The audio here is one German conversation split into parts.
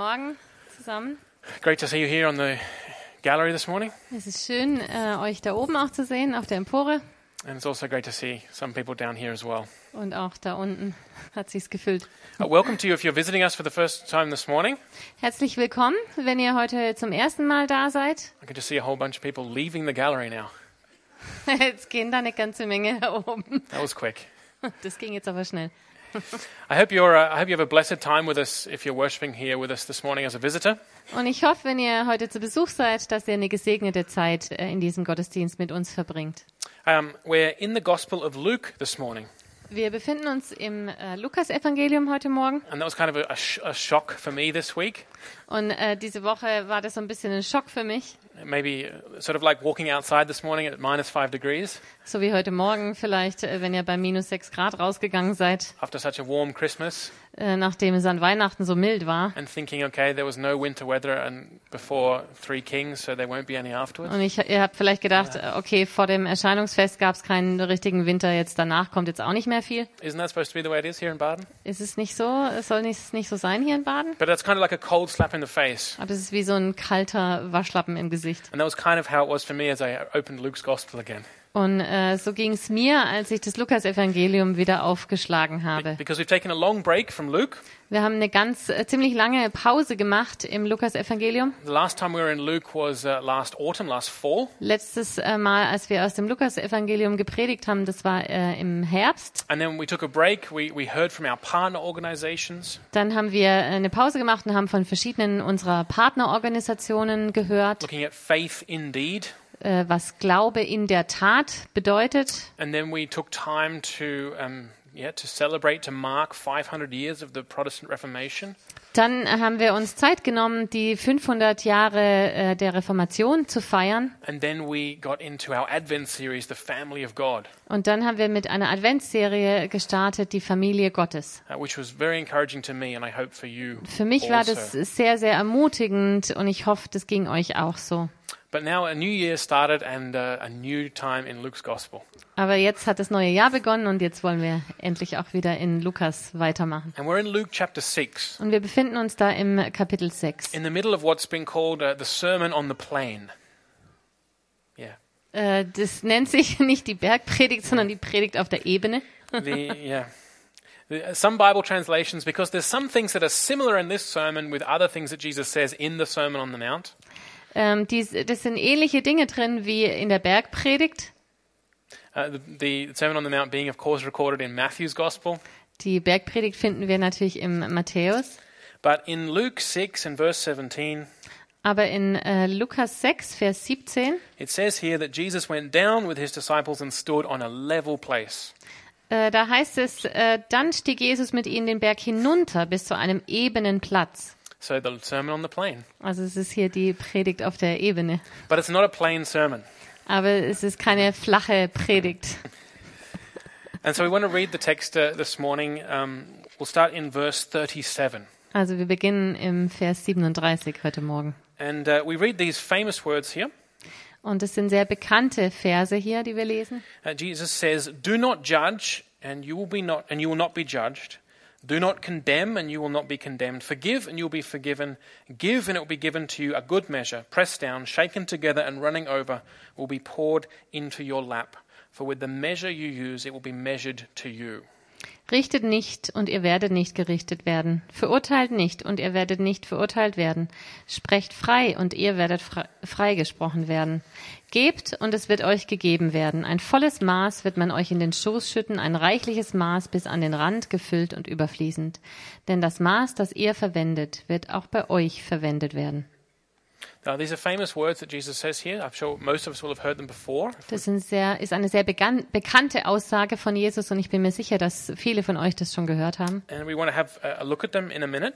Morgen zusammen. Great to see you here on the gallery this morning. Es ist schön, äh, euch da oben auch zu sehen, auf der Empore. And it's also great to see some people down here as well. Und auch da unten hat sich's gefüllt. Uh, welcome to you if you're visiting us for the first time this morning. Herzlich willkommen, wenn ihr heute zum ersten Mal da seid. I can just see a whole bunch of people leaving the gallery now. Jetzt gehen da eine ganze Menge oben. That was quick. Das ging jetzt aber schnell. I hope you're. Uh, I hope you have a blessed time with us if you're worshiping here with us this morning as a visitor. Und ich hoffe, wenn ihr heute zu Besuch seid, dass ihr eine gesegnete Zeit äh, in diesem Gottesdienst mit uns verbringt. Um, we're in the Gospel of Luke this morning, Wir befinden uns im äh, Lukas-Evangelium heute Morgen. and that was kind of a, a, sh- a shock for me this week. Und äh, diese Woche war das so ein bisschen ein Schock für mich. Maybe uh, sort of like walking outside this morning at minus five degrees So wie heute Morgen vielleicht, äh, wenn ihr bei minus sechs Grad rausgegangen seid, after such a warm Christmas, äh, nachdem es an Weihnachten so mild war. and thinking, okay, there was no winter weather and before Three Kings, so there won't be any afterwards. Und ich, ihr habt vielleicht gedacht, äh, okay, vor dem Erscheinungsfest gab es keinen richtigen Winter, jetzt danach kommt jetzt auch nicht mehr viel. Isn't that supposed to be the way it is here in Baden? Ist es nicht so? Es soll nicht, nicht so sein hier in Baden? But that's kind of like a cold slap in the face. Aber es ist wie so ein kalter Waschlappen im Gesicht. And that was kind of how it was for me as I opened Luke's Gospel again. Und äh, so ging es mir, als ich das Lukas-Evangelium wieder aufgeschlagen habe. Because we've taken a long break from Luke. Wir haben eine ganz äh, ziemlich lange Pause gemacht im Lukas-Evangelium. The last time we were in Luke was uh, last autumn, last fall. Letztes äh, Mal, als wir aus dem Lukas-Evangelium gepredigt haben, das war äh, im Herbst. And then we took a break. We, we heard from our partner organizations. Dann haben wir äh, eine Pause gemacht und haben von verschiedenen unserer Partnerorganisationen gehört, looking at faith indeed. Äh, was Glaube in der Tat bedeutet. And then we took time to, um, yeah, to celebrate, to mark 500 years of the Protestant Reformation. Dann haben wir uns Zeit genommen, die 500 Jahre äh, der Reformation zu feiern. And then we got into our Advent series, The Family of God, Und dann haben wir mit einer Adventsserie gestartet, die Familie Gottes. uh, which was very encouraging to me, and I hope for you. Für mich war also. das sehr, sehr ermutigend und ich hoffe, das ging euch auch so. But now a new year started and uh, a new time in Luke's Gospel. Aber jetzt hat das neue Jahr begonnen und jetzt wollen wir endlich auch wieder in Lukas weitermachen. And we're in Luke chapter 6, Und wir befinden uns da im Kapitel 6. in the middle of what's been called uh, the Sermon on the Plain. Yeah. Äh, das nennt sich nicht die Bergpredigt, sondern die Predigt auf der Ebene. The, yeah. Uh, Some Bible translations, because there's some things that are similar in this sermon with other things that Jesus says in the Sermon on the Mount. Ähm, dies, das sind ähnliche Dinge drin wie in der Bergpredigt. Uh, the, the Sermon on the Mount being, of course, recorded in Matthew's Gospel. Die Bergpredigt finden wir natürlich im Matthäus. But in Luke 6 and verse 17, Aber in äh, Lukas 6, Vers 17, it says here that Jesus went down with his disciples and stood on a level place. äh, da heißt es, äh, dann stieg Jesus mit ihnen den Berg hinunter bis zu einem ebenen Platz. So the Sermon on the Plain. Also es ist hier die Predigt auf der Ebene. But it's not a plain sermon. Aber es ist keine flache Predigt. And so we want to read the text uh, this morning. Um, we'll start in verse 37. Also wir beginnen im Vers 37 heute Morgen. And uh, we read these famous words here. Und es sind sehr bekannte Verse hier, die wir lesen. Uh, Jesus says, "Do not judge, and you will be not, and you will not be judged. Do not condemn, and you will not be condemned. Forgive, and you will be forgiven. Give, and it will be given to you. A good measure, pressed down, shaken together, and running over, will be poured into your lap. For with the measure you use, it will be measured to you." Richtet nicht und ihr werdet nicht gerichtet werden. Verurteilt nicht und ihr werdet nicht verurteilt werden. Sprecht frei und ihr werdet fre- freigesprochen werden. Gebt und es wird euch gegeben werden. Ein volles Maß wird man euch in den Schoß schütten, ein reichliches Maß bis an den Rand gefüllt und überfließend. Denn das Maß, das ihr verwendet, wird auch bei euch verwendet werden. Das sind sehr, ist eine sehr begann, bekannte Aussage von Jesus und ich bin mir sicher, dass viele von euch das schon gehört haben. And we want to have a a look at them in a minute.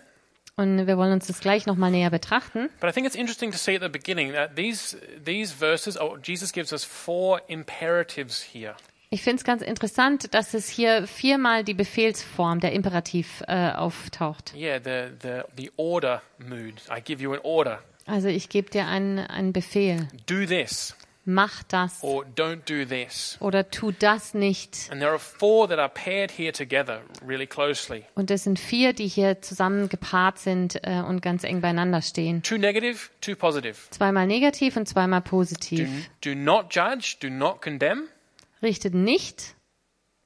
Und wir wollen uns das gleich nochmal näher betrachten. But I think it's interesting to see at the beginning that these, these verses, oh, Jesus gives us four imperatives here. Ich finde es ganz interessant, dass es hier viermal die Befehlsform, der Imperativ, äh, auftaucht. Yeah, the, the, the order mood. I give you an order. Also ich gebe dir einen, einen Befehl. Do this. mach das or don't do this. oder tu das nicht. And there are four that are paired here together really closely. Und es sind vier, die hier zusammen gepaart sind äh, und ganz eng beieinander stehen. Two negative, two positive. Zweimal negativ und zweimal Do, positiv. do not judge, do not condemn, Richtet nicht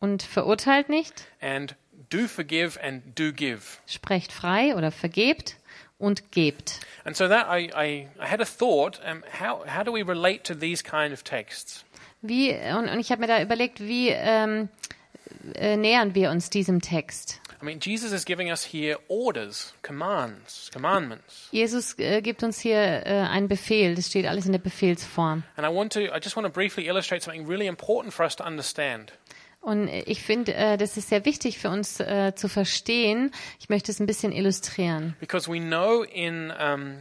und verurteilt nicht. and do forgive and do give. Sprecht frei oder vergebt und gebt. And so that I, I, I had a thought, um, how, how do we relate to these kind of texts? Wie, und, und ich habe mir da überlegt, wie ähm, äh, nähern wir uns diesem Text? I mean, Jesus is giving us here orders, commands, commandments. Jesus äh, gibt uns hier äh, einen Befehl, das steht alles in der Befehlsform. And I want to, I just want to briefly illustrate something really important for us to understand. Und ich finde, äh, das ist sehr wichtig für uns äh, zu verstehen. Ich möchte es ein bisschen illustrieren. Because we know in, um,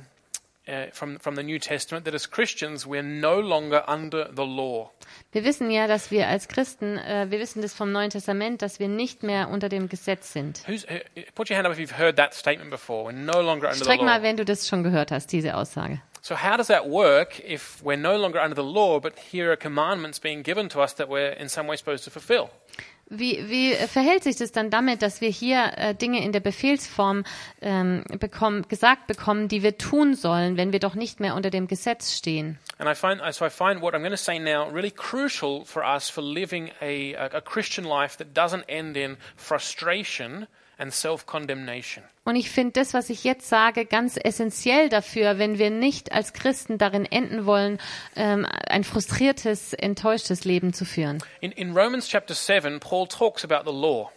uh, from, from the New Testament that as Christians we're no longer under the law. Wir wissen ja, dass wir als Christen, äh, wir wissen das vom Neuen Testament, dass wir nicht mehr unter dem Gesetz sind. Who's, uh, put your hand up if you've heard that statement before. We're no longer under the Streck mal, law. wenn du das schon gehört hast, diese Aussage. So how does that work if we're no longer under the law, but here are commandments being given to us that we're in some way supposed to fulfill? Wie, wie verhält sich das dann damit, dass wir hier äh, Dinge in der Befehlsform ähm, bekommen, gesagt bekommen, die wir tun sollen, wenn wir doch nicht mehr unter dem Gesetz stehen? And I find, so I find what I'm going to say now really crucial for us for living a, a, Christian life that doesn't end in frustration. Und ich finde das, was ich jetzt sage, ganz essentiell dafür, wenn wir nicht als Christen darin enden wollen, ähm, ein frustriertes, enttäuschtes Leben zu führen. In, in Romans chapter 7, Paul talks about the law.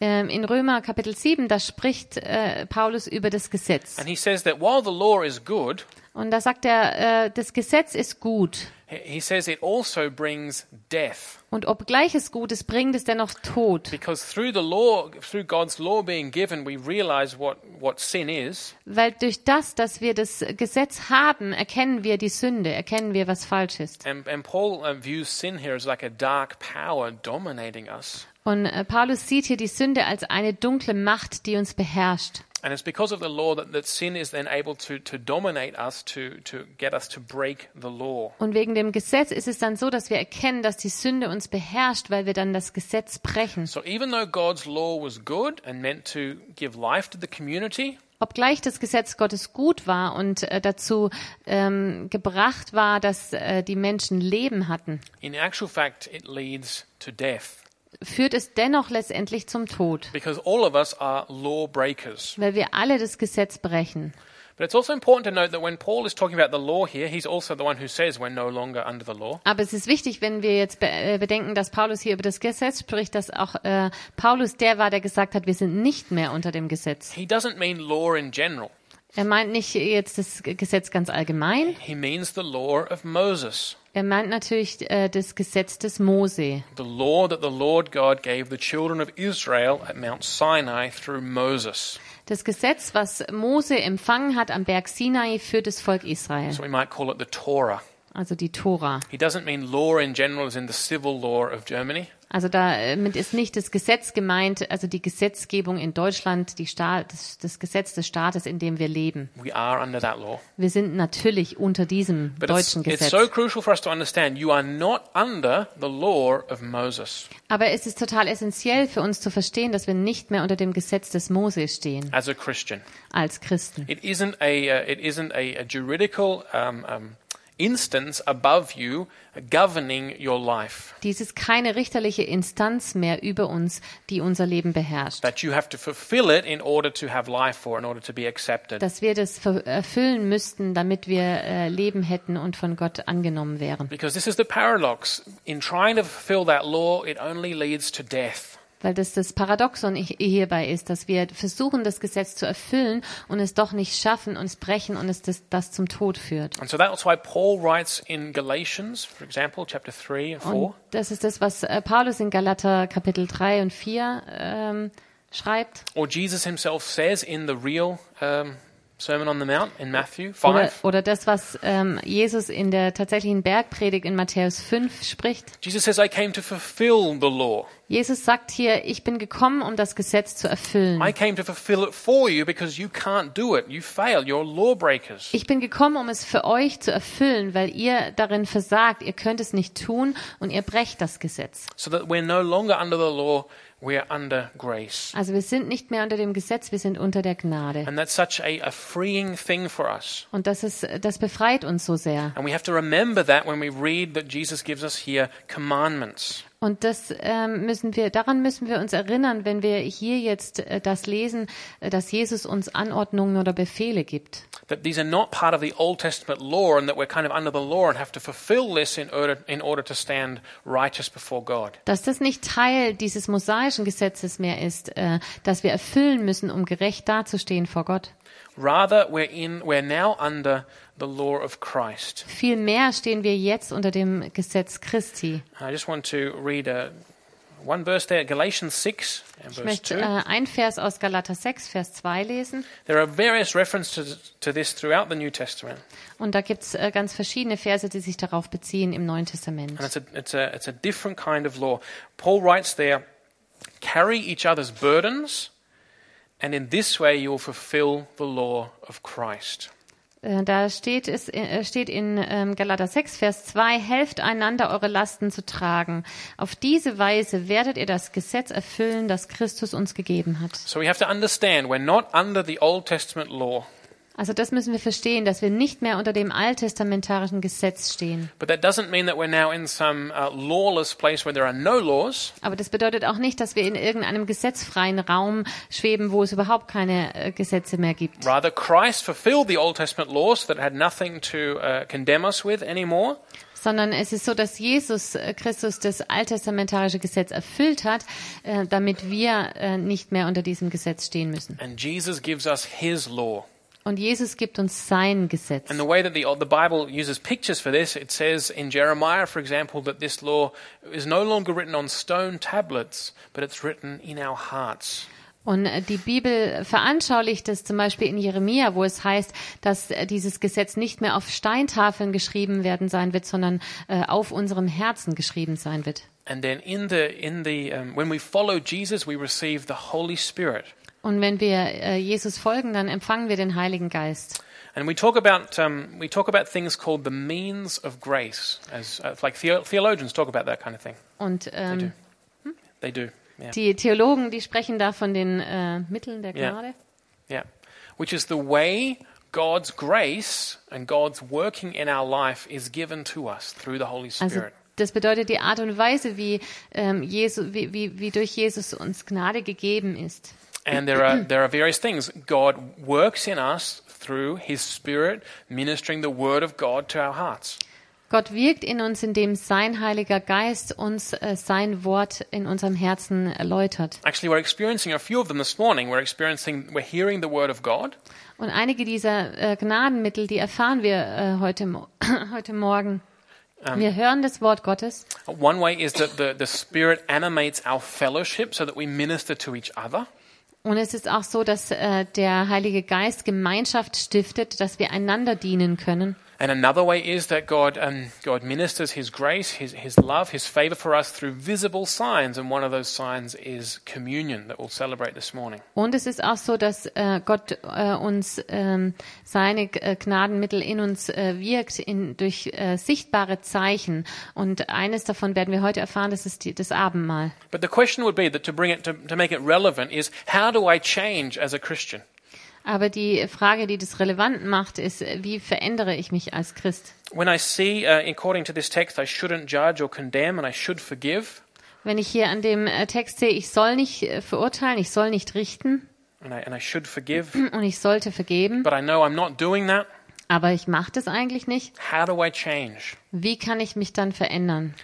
Ähm, in Römer Kapitel 7, da spricht äh, Paulus über das Gesetz. And he says that while the law is good, Und da sagt er, äh, das Gesetz ist gut. He- says it also brings death. Und obgleich es gut ist, bringt es dennoch Tod. Because through the law, through God's law being given, we realize what, what sin is. Weil durch das, dass wir das Gesetz haben, erkennen wir die Sünde, erkennen wir, was falsch ist. And, and Paul uh, views sin here as like a dark power dominating us. Und äh, Paulus sieht hier die Sünde als eine dunkle Macht, die uns beherrscht. And it's because of the law that, that sin is then able to, to dominate us, to, to get us to break the law. Und wegen dem Gesetz ist es dann so, dass wir erkennen, dass die Sünde uns beherrscht, weil wir dann das Gesetz brechen. So even though God's law was good and meant to give life to the community, Obgleich das Gesetz Gottes gut war und äh, dazu ähm, gebracht war, dass äh, die Menschen Leben hatten, in actual fact, it leads to death. Führt es dennoch letztendlich zum Tod, Because all of us are law breakers. weil wir alle das Gesetz brechen. But it's also important to note that when Paul is talking about the law here, he's also the one who says we're no longer under the law. Aber es ist wichtig, wenn wir jetzt äh, bedenken, dass Paulus hier über das Gesetz spricht, dass auch äh, Paulus der war, der gesagt hat, wir sind nicht mehr unter dem Gesetz. He doesn't mean law in general. Er meint nicht jetzt das Gesetz ganz allgemein. He means the law of Moses, Er meint natürlich äh, das Gesetz des Mose. the law that the Lord God gave the children of Israel at Mount Sinai through Moses. Das Gesetz, was Mose empfangen hat am Berg Sinai für das Volk Israel, So we might call it the Torah. Also die Tora. He doesn't mean law in general as in the civil law of Germany. Also damit ist nicht das Gesetz gemeint, also die Gesetzgebung in Deutschland, die Sta das, das Gesetz des Staates, in dem wir leben. We are under that law. Wir sind natürlich unter diesem But deutschen it's Gesetz. so Aber es ist total essentiell für uns zu verstehen, dass wir nicht mehr unter dem Gesetz des Mose stehen as a Christian. als Christen. It isn't a, uh, it isn't a, a juridical um, um, instance above you governing your life Dies ist keine richterliche Instanz mehr über uns, die unser Leben beherrscht. that you have to fulfill it in order to have life or in order to be accepted. Dass wir das erfüllen müssten, damit wir äh, Leben hätten und von Gott angenommen wären. Because this is the paradox. In trying to fulfill that law, it only leads to death. Weil das das Paradoxon hi- hierbei ist, dass wir versuchen, das Gesetz zu erfüllen und es doch nicht schaffen und es brechen und es das, das zum Tod führt. And so that's why Paul writes in Galatians, for example, chapter 3 and 4. Und das ist das, was äh, Paulus in Galater Kapitel 3 und 4 ähm, schreibt. Or Jesus himself says in the real um, Sermon on the Mount in Matthew Oder, 5. oder das, was ähm, Jesus in der tatsächlichen Bergpredigt in Matthäus 5 spricht. Jesus says, I came to fulfill the law. Jesus sagt hier, ich bin gekommen, um das Gesetz zu erfüllen. Ich bin gekommen, um es für euch zu erfüllen, weil ihr darin versagt, ihr könnt es nicht tun und ihr brecht das Gesetz. So that we're no longer under the law. Also wir sind nicht mehr unter dem Gesetz, wir sind unter der Gnade. And that's such a, a freeing thing for us. Und das ist, das befreit uns so sehr. And we have to remember that when we read that Jesus gives us here commandments. Und das ähm, müssen wir, daran müssen wir uns erinnern, wenn wir hier jetzt äh, das lesen, äh, dass Jesus uns Anordnungen oder Befehle gibt. That these are not part of the Old Testament law and that we're kind of under the law and have to fulfill this in order, in order to stand righteous before God. Dass das nicht Teil dieses mosaischen Gesetzes mehr ist, äh, das wir erfüllen müssen, um gerecht dazustehen vor Gott. Rather, we're, in, we're now under the law of Christ. Vielmehr stehen wir jetzt unter dem Gesetz Christi. I just want to read a, one verse there, Galatians 6 and Ich möchte 2. äh, ein Vers aus Galater 6, Vers 2 lesen. There are various references to this throughout the New Testament. Und da gibt's äh, ganz verschiedene Verse, die sich darauf beziehen im Neuen Testament. And it's a, it's, a, it's a different kind of law. Paul writes there, carry each other's burdens, and in this way you will fulfill the law of Christ. Äh, Da steht es äh, steht in ähm, Galater 6, Vers 2, helft einander, eure Lasten zu tragen. Auf diese Weise werdet ihr das Gesetz erfüllen, das Christus uns gegeben hat. So we have to understand we're not under the Old Testament law, Also das müssen wir verstehen, dass wir nicht mehr unter dem alttestamentarischen Gesetz stehen. but that doesn't mean that we're now in some uh, lawless place where there are no laws. Aber das bedeutet auch nicht, dass wir in irgendeinem gesetzfreien Raum schweben, wo es überhaupt keine äh, Gesetze mehr gibt. Rather, Christ fulfilled the Old Testament laws that had nothing to uh, condemn us with anymore. Sondern es ist so, dass Jesus äh, Christus das alttestamentarische Gesetz erfüllt hat, äh, damit wir äh, nicht mehr unter diesem Gesetz stehen müssen. And Jesus gives us his law. Und Jesus gibt uns sein Gesetz. And the way that the, the Bible uses pictures for this, it says in Jeremiah, for example, that this law is no longer written on stone tablets, but it's written in our hearts. Und äh, die Bibel veranschaulicht es zum Beispiel in Jeremia, wo es heißt, dass äh, dieses Gesetz nicht mehr auf Steintafeln geschrieben werden sein wird, sondern äh, auf unserem Herzen geschrieben sein wird. And then in the, in the, um, when we follow Jesus, we receive the Holy Spirit. Und wenn wir äh, Jesus folgen, dann empfangen wir den Heiligen Geist. And we talk about, um, we talk about things called the means of grace, as uh, like theo- theologians talk about that kind of thing. Und ähm, They do, yeah. die Theologen, die sprechen da von den äh, Mitteln der. Gnade. Yeah. Which is the way God's grace and God's working in our life is given to us through the Holy Also Spirit. das bedeutet die Art und Weise, wie, ähm, Jesu, wie, wie, wie durch Jesus uns Gnade gegeben ist. And there are there are various things. God works in us through his spirit ministering the word of God to our hearts. Gott wirkt in uns, indem sein Heiliger Geist uns äh, sein Wort in unserem Herzen erläutert. Actually, we're experiencing a few of them this morning. We're experiencing we're hearing the word of God Und einige dieser äh, Gnadenmittel, die erfahren wir äh, heute, Mo heute Morgen. Ähm, wir hören das Wort Gottes. One way is that the, the Spirit animates our fellowship so that we minister to each other. Und es ist auch so, dass äh, der Heilige Geist Gemeinschaft stiftet, dass wir einander dienen können. And another way is that God, um, God ministers His grace, His, His love, His favor for us through visible signs. And one of those signs is communion that we'll celebrate this morning. Und es ist auch so, dass äh, Gott äh, uns ähm, seine äh, Gnadenmittel in uns äh, wirkt in, durch äh, sichtbare Zeichen. Und eines davon werden wir heute erfahren, das ist die, das Abendmahl. But the question would be that to bring it, to, to make it relevant is how do I change as a Christian? Aber die Frage, die das relevant macht, ist, wie verändere ich mich als Christ? When I see, uh, according to this text, I shouldn't judge or condemn and I should forgive, Wenn ich hier an dem äh, Text sehe, ich soll nicht äh, verurteilen, ich soll nicht richten and I, and I should forgive, und ich sollte vergeben, but I know I'm not doing that, aber ich mache das eigentlich nicht, how do I change? wie kann ich mich dann verändern?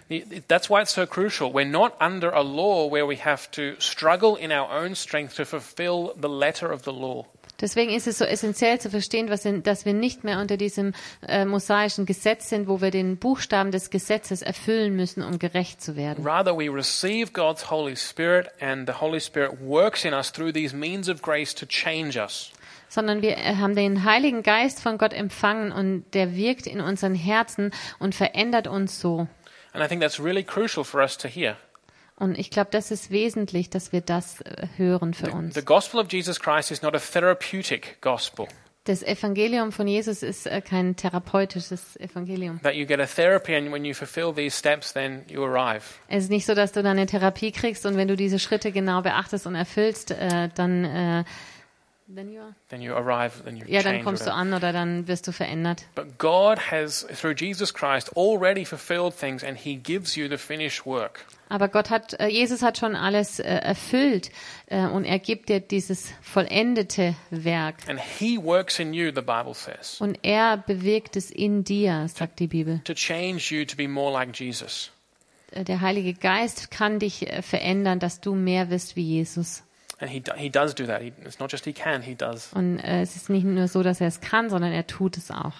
That's why it's so crucial. We're not under a law where we have to struggle in our own strength to fulfill the letter of the law. Deswegen ist es so essentiell zu verstehen, dass wir nicht mehr unter diesem äh, mosaischen Gesetz sind, wo wir den Buchstaben des Gesetzes erfüllen müssen, um gerecht zu werden. Rather, we receive God's Holy Spirit, and the Holy Spirit works in us through these means of grace to change us. Sondern wir äh, haben den Heiligen Geist von Gott empfangen und der wirkt in unseren Herzen und verändert uns so. And I think that's really crucial for us to hear. Und ich glaube, das ist wesentlich, dass wir das äh, hören für uns. The gospel of Jesus Christ is not a therapeutic gospel Das Evangelium von Jesus ist äh, kein therapeutisches Evangelium. that you get a therapy and when you fulfill these steps, then you arrive. Es ist nicht so, dass du dann eine Therapie kriegst und wenn du diese Schritte genau beachtest und erfüllst, äh, dann, äh, then you are, Then you arrive, then you ja, dann kommst du an oder dann wirst du verändert. But God has, through Jesus Christ, already fulfilled things and He gives you the finished work. Aber Gott hat, äh, Jesus hat schon alles äh, erfüllt äh, und er gibt dir dieses vollendete Werk. And He works in you, the Bible says, Und er bewirkt es in dir, sagt die Bibel. to change you to be more like Jesus. Der Heilige Geist kann dich verändern, dass du mehr wirst wie Jesus. And He, he does do that. He, it's not just He can, He does. Und äh, es ist nicht nur so, dass er es kann, sondern er tut es auch.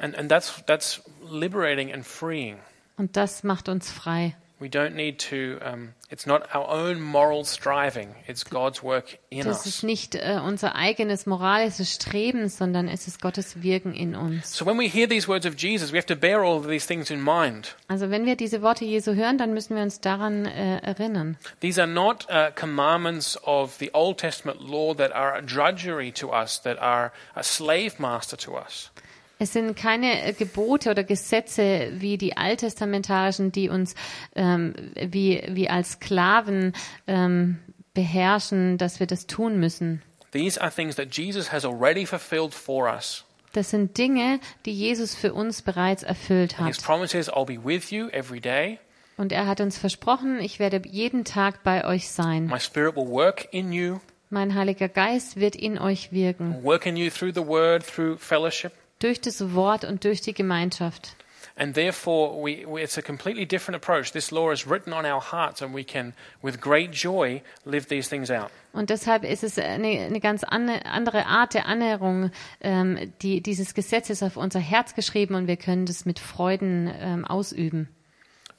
And, and that's, that's liberating and freeing. Und das macht uns frei. We don't need to, um, it's not our own moral striving, it's God's work in Das ist us. nicht äh, unser eigenes moralisches Streben, sondern es ist Gottes Wirken in uns. So when we hear these words of Jesus, we have to bear all of these things in mind. Also wenn wir diese Worte Jesu hören, dann müssen wir uns daran äh, erinnern. These are not uh, commandments of the Old Testament law that are a drudgery to us, that are a slave master to us. Es sind keine äh, Gebote oder Gesetze wie die alttestamentarischen, die uns ähm, wie, wie als Sklaven ähm, beherrschen, dass wir das tun müssen. These are things that Jesus has already fulfilled for us. Das sind Dinge, die Jesus für uns bereits erfüllt his hat. promise is, I'll be with you every day. Und er hat uns versprochen, ich werde jeden Tag bei euch sein. My spirit will work in you, Mein Heiliger Geist wird in euch wirken, work in you through the word, through fellowship. Durch das Wort und durch die Gemeinschaft. And therefore, we, we, it's a completely different approach. This law is written on our hearts, and we can, with great joy, live these things out. Und deshalb ist es eine, eine ganz andere Art der Annäherung ähm, die, dieses Gesetzes auf unser Herz geschrieben und wir können das mit Freuden ähm, ausüben.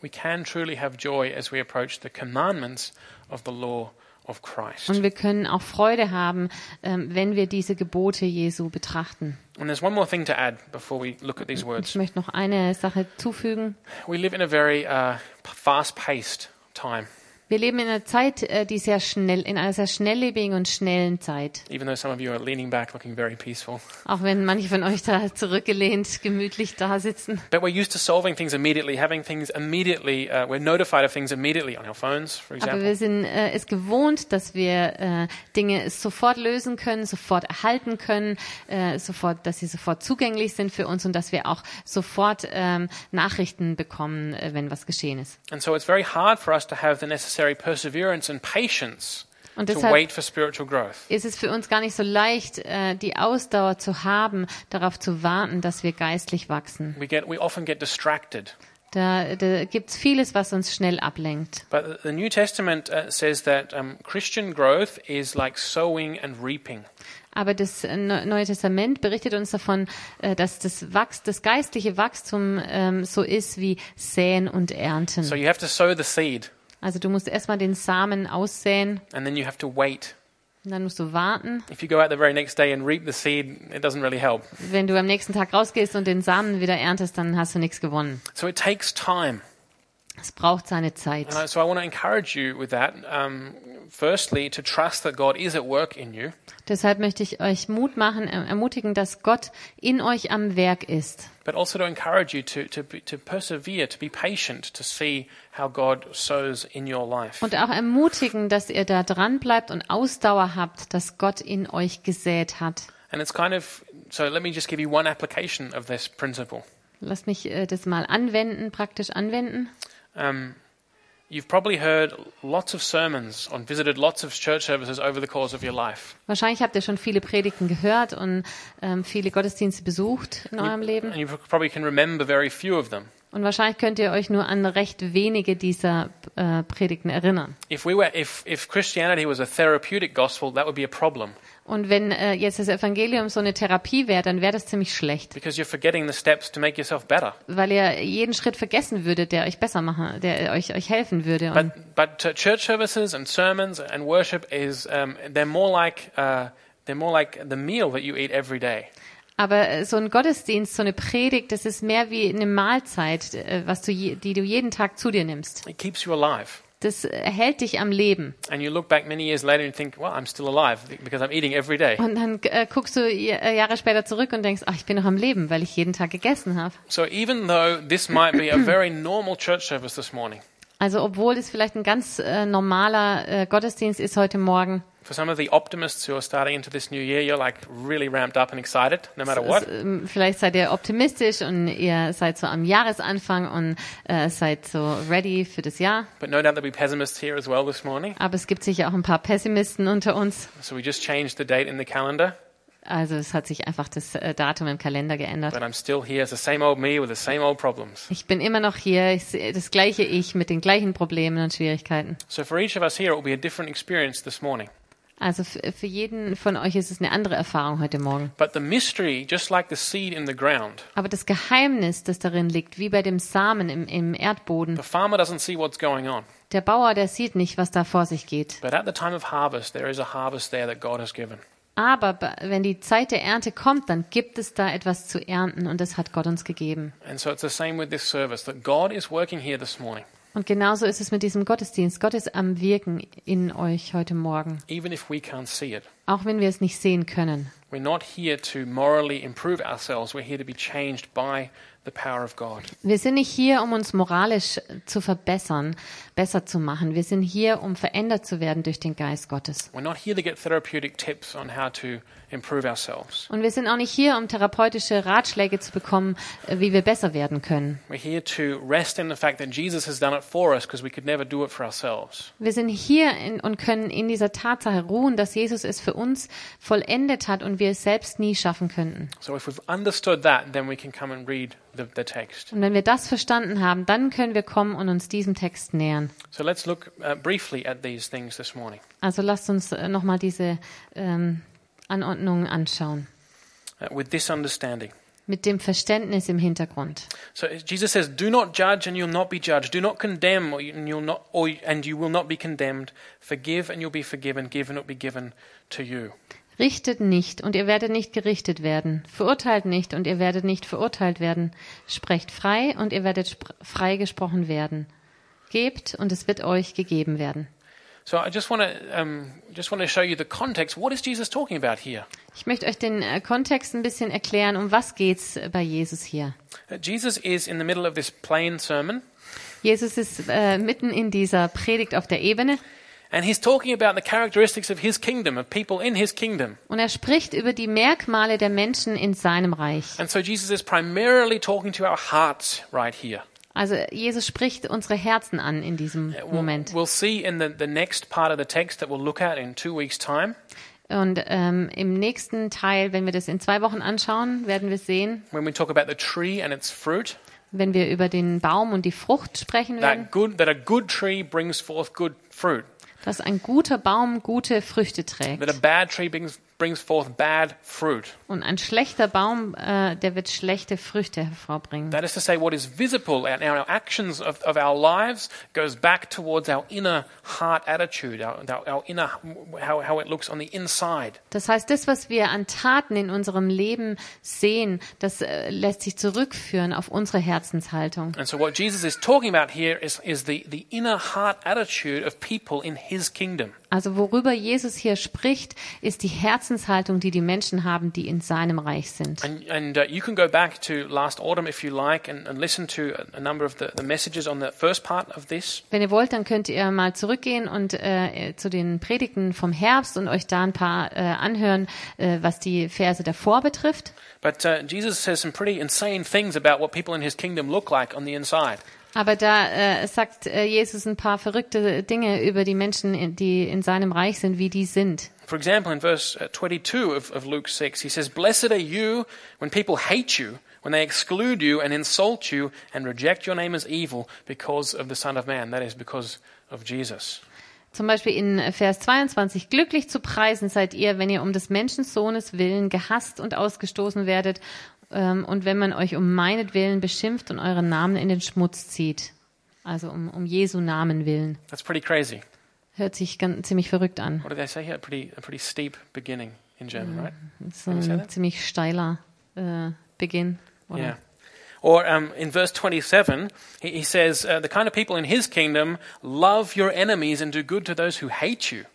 We can truly have joy as we approach the commandments of the law of Christ. Und wir können auch Freude haben, ähm, wenn wir diese Gebote Jesu betrachten. And there's one more thing to add before we look at these Ich words. möchte noch eine Sache zufügen. We live in a very uh, fast paced time, Wir leben in einer Zeit, äh, die sehr schnell, in einer sehr schnelllebigen und schnellen Zeit. even though some of you are leaning back looking very peaceful. Auch wenn manche von euch da zurückgelehnt, gemütlich da sitzen. But we're used to solving things immediately, having things immediately, uh, we're notified of things immediately on our phones, for Aber example. wir sind äh, es gewohnt, dass wir äh, Dinge sofort lösen können, sofort erhalten können, äh, sofort, dass sie sofort zugänglich sind für uns und dass wir auch sofort ähm, Nachrichten bekommen, äh, wenn was geschehen ist. And so it's very hard for us to have the necessary perseverance and patience Und to deshalb wait for spiritual growth. ist es für uns gar nicht so leicht, äh, die Ausdauer zu haben, darauf zu warten, dass wir geistlich wachsen. We, get, we often get distracted. Da, da gibt es vieles, was uns schnell ablenkt. But the New Testament uh, says that um, Christian growth is like sowing and reaping. Aber das Neue Testament berichtet uns davon, äh, dass das, Wachs, das geistliche Wachstum ähm, so ist wie Säen und Ernten. So you have to sow the seed, Also du musst erstmal den Samen aussäen, and then you have to wait. und dann musst du warten. If you go out the very next day and reap the seed, it doesn't really help. Wenn du am nächsten Tag rausgehst und den Samen wieder erntest, dann hast du nichts gewonnen. So it takes time. Es braucht seine Zeit. I- so I want to encourage you with that. Um, firstly, to trust that God is at work in you. Deshalb möchte ich euch Mut machen, äh, ermutigen, dass Gott in euch am Werk ist. but also to encourage you to, to, to persevere, to be patient, to see how God sows in your life. Und auch ermutigen, dass ihr da dran bleibt und Ausdauer habt, dass Gott in euch gesät hat. And it's kind of, so let me just give you one application of this principle. Lasst mich äh, das mal anwenden, praktisch anwenden. Um, you've probably heard lots of sermons and visited lots of church services over the course of your life. Wahrscheinlich habt ihr schon viele Predigten gehört und ähm, viele Gottesdienste besucht in eurem Leben. And you probably can remember very few of them. Und wahrscheinlich könnt ihr euch nur an recht wenige dieser äh, Predigten erinnern. If, we were, if, if Christianity was a therapeutic gospel, that would be a problem Und wenn äh, jetzt das Evangelium so eine Therapie wäre, dann wäre das ziemlich schlecht, because you're forgetting the steps to make yourself better. weil ihr jeden Schritt vergessen würdet, der euch besser machen, der euch euch helfen würde. But, but church services and sermons and worship is, um, they're more like, uh, they're more like the meal that you eat every day. Aber äh, so ein Gottesdienst, so eine Predigt, das ist mehr wie eine Mahlzeit, äh, was du je, die du jeden Tag zu dir nimmst. It keeps you alive. das hält dich am Leben. And you look back many years later and think, well, I'm still alive because I'm eating every day. Und dann äh, guckst du äh, Jahre später zurück und denkst, ach, ich bin noch am Leben, weil ich jeden Tag gegessen habe. So even though this might be a very normal church service this morning, Also obwohl es vielleicht ein ganz äh, normaler äh, Gottesdienst ist heute Morgen, for some of the optimists who are starting into this new year, you're like really ramped up and excited no matter what. ähm, vielleicht seid ihr optimistisch und ihr seid so am Jahresanfang und äh, seid so ready für das Jahr. But no doubt there'll be pessimists here as well this morning. Aber es gibt sicher auch ein paar Pessimisten unter uns. So we just changed the date in the calendar, Also es hat sich einfach das äh, Datum im Kalender geändert. Ich bin immer noch hier, ich das gleiche Ich mit den gleichen Problemen und Schwierigkeiten. So for each of us here, it will be a different experience this morning. Also für jeden von euch ist es eine andere Erfahrung heute Morgen. Mystery, like ground, Aber das Geheimnis, das darin liegt, wie bei dem Samen im, im Erdboden, the farmer doesn't see what's going on. der Bauer, der sieht nicht, was da vor sich geht. But at the time of harvest, there is a harvest there that God has given. Aber be- wenn die Zeit der Ernte kommt, dann gibt es da etwas zu ernten und das hat Gott uns gegeben. And so it's the same with this service that God is working here this morning, Und genauso ist es mit diesem Gottesdienst. Gott ist am Wirken in euch heute Morgen, even if we can't see it. Auch wenn wir es nicht sehen können. We're not here to morally improve ourselves. We're here to be changed by the power of God. Wir sind nicht hier, um uns moralisch zu verbessern, besser zu machen. Wir sind hier, um verändert zu werden durch den Geist Gottes. We're not here to get therapeutic tips on how to improve ourselves. Und wir sind auch nicht hier, um therapeutische Ratschläge zu bekommen, äh, wie wir besser werden können. We're here to rest in the fact that Jesus has done it for us because we could never do it for ourselves. Wir sind hier in, und können in dieser Tatsache ruhen, dass Jesus es für uns vollendet hat und wir es selbst nie schaffen könnten. So if we've understood that, then we can come and read the, the text. Und wenn wir das verstanden haben, dann können wir kommen und uns diesem Text nähern. So let's look uh, briefly at these things this morning. Also lasst uns nochmal diese ähm, Anordnungen anschauen. Uh, with this understanding. Mit dem Verständnis im Hintergrund. So Jesus says, "Do not judge, and you'll not be judged. Do not condemn, or you'll not, or, and you will not be condemned. Forgive, and you'll be forgiven. Give, and it will be given to you." Richtet nicht und ihr werdet nicht gerichtet werden. Verurteilt nicht und ihr werdet nicht verurteilt werden. Sprecht frei und ihr werdet frei gesprochen werden. Gebt und es wird euch gegeben werden. So I just want to um, just want to show you the context. What is Jesus talking about here? Ich möchte euch den äh, Kontext ein bisschen erklären, um was geht's bei Jesus hier. Uh, Jesus is in the middle of this plain sermon, Jesus ist äh, mitten in dieser Predigt auf der Ebene and he's talking about the characteristics of his kingdom, of people in his kingdom. und er spricht über die Merkmale der Menschen in seinem Reich. And so Jesus is primarily talking to our hearts right here. Also Jesus spricht unsere Herzen an in diesem We'll, Moment. we'll see in the, the next part of the text that we'll look at in two weeks' time Und ähm, im nächsten Teil, wenn wir das in zwei Wochen anschauen, werden wir sehen, when we talk about the tree and its fruit. wenn wir über den Baum und die Frucht sprechen werden, That good that a good tree brings forth good fruit. dass ein guter Baum gute Früchte trägt. That a bad tree brings brings forth bad fruit. Und ein schlechter Baum, äh, der wird schlechte Früchte hervorbringen. That is to say, what is visible and our actions of, of our lives goes back towards our inner heart attitude, our, our, inner how, how it looks on the inside. Das heißt, das, was wir an Taten in unserem Leben sehen, das äh, lässt sich zurückführen auf unsere Herzenshaltung. And so, what Jesus is talking about here is, is the, the inner heart attitude of people in His kingdom. Also worüber Jesus hier spricht, ist die Herzenshaltung, die die Menschen haben, die in seinem Reich sind. And, and uh, you can go back to last autumn if you like and, and listen to a, number of the, the messages on the first part of this. Wenn ihr wollt, dann könnt ihr mal zurückgehen und äh, zu den Predigten vom Herbst und euch da ein paar äh, anhören, äh, was die Verse davor betrifft. But uh, Jesus says some pretty insane things about what people in His kingdom look like on the inside. Aber da äh, sagt äh, Jesus ein paar verrückte Dinge über die Menschen, die in seinem Reich sind, wie die sind. For example, in verse uh, 22 of, of Luke 6, he says, Blessed are you when people hate you, when they exclude you and insult you and reject your name as evil because of the Son of Man. That is, because of Jesus. Zum Beispiel in Vers 22, glücklich zu preisen seid ihr, wenn ihr um des Menschensohnes willen gehasst und ausgestoßen werdet ähm, und wenn man euch um meinetwillen beschimpft und euren Namen in den Schmutz zieht. Also um, um Jesu Namen willen. That's pretty crazy. Hört sich ganz, ziemlich verrückt an. What did they say here? A pretty, a pretty steep beginning in German, right? Das ist so ein ziemlich steiler äh, Beginn. Oder? Yeah. Or um, in verse 27, he, he says, uh, The kind of people in his kingdom love your enemies and do good to those who hate you.